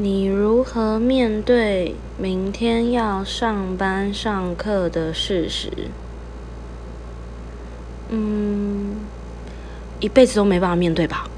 你如何面对明天要上班上课的事实？嗯一辈子都没办法面对吧。